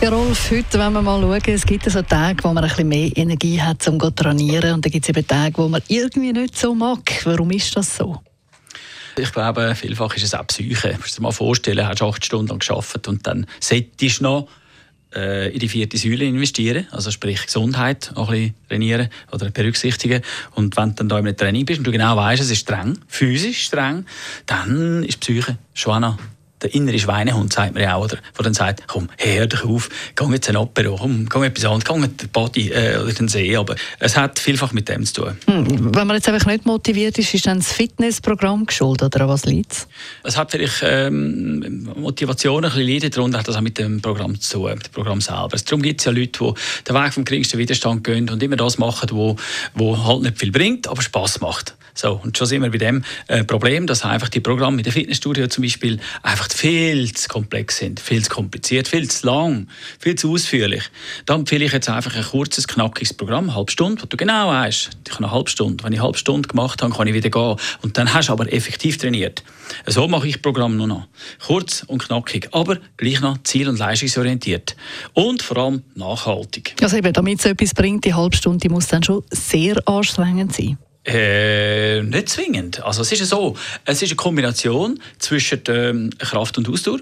Ja, Rolf, heute wenn wir mal schauen, es gibt so Tage, wo man ein bisschen mehr Energie hat, um zu trainieren. Und dann gibt es eben Tage, wo man irgendwie nicht so mag. Warum ist das so? Ich glaube, vielfach ist es auch Psyche. Du musst dir mal vorstellen, du hast acht Stunden lang gearbeitet und dann solltest du noch äh, in die vierte Säule investieren, also sprich Gesundheit auch ein bisschen trainieren oder berücksichtigen. Und wenn du dann da im Training bist und du genau weißt, es ist streng, physisch streng, dann ist die Psyche schon auch noch der innere Schweinehund, sagt man ja auch, oder? Der dann sagt, komm, hör dich auf, geh jetzt ein Apero, komm, geh etwas anderes, geh den Body äh, oder den See. Aber es hat vielfach mit dem zu tun. Hm, wenn man jetzt einfach nicht motiviert ist, ist dann das Fitnessprogramm geschuldet, oder an was liegt es? Es hat vielleicht ähm, Motivation ein bisschen leiden, darunter hat das auch mit dem Programm zu tun, mit dem Programm selber. Darum gibt es ja Leute, die den Weg vom geringsten Widerstand gehen und immer das machen, wo, wo halt nicht viel bringt, aber Spaß macht. So, und schon sind wir bei dem äh, Problem, dass einfach die Programme in der Fitnessstudio zum Beispiel einfach viel zu komplex sind, viel zu kompliziert, viel zu lang, viel zu ausführlich. Da empfehle ich jetzt einfach ein kurzes, knackiges Programm, eine halbe Stunde, wo du genau weißt, ich habe eine halbe Stunde. Wenn ich eine halbe Stunde gemacht habe, kann ich wieder gehen. Und dann hast du aber effektiv trainiert. So mache ich Programm nur noch. Kurz und knackig, aber gleich noch ziel- und leistungsorientiert. Und vor allem nachhaltig. Also eben, damit es etwas bringt, die halbe Stunde, muss dann schon sehr anstrengend sein. Äh, nicht zwingend. Also es ist so, es ist eine Kombination zwischen ähm, Kraft und Ausdauer.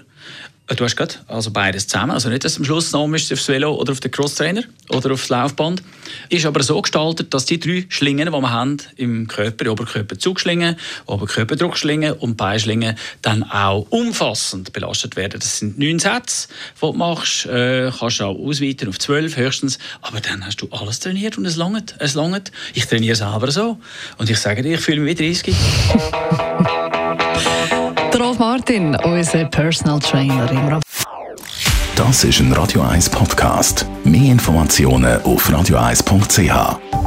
Du hast gerade also beides zusammen. Also nicht, dass du am Schluss noch aufs Velo oder auf den Crosstrainer oder aufs Laufband. Ist aber so gestaltet, dass die drei Schlingen, die wir haben im Körper, die Oberkörperzugschlingen, Oberkörperdruckschlingen und Beinschlingen, dann auch umfassend belastet werden. Das sind neun Sätze, die du machst. Äh, kannst auch ausweiten auf zwölf höchstens. Aber dann hast du alles trainiert und es langt. Es langt. Ich trainiere selber so. Und ich sage dir, ich fühle mich wie 30. Rolf Martin, unser Personal Trainer im Das ist ein Radio 1 Podcast. Mehr Informationen auf radio1.ch.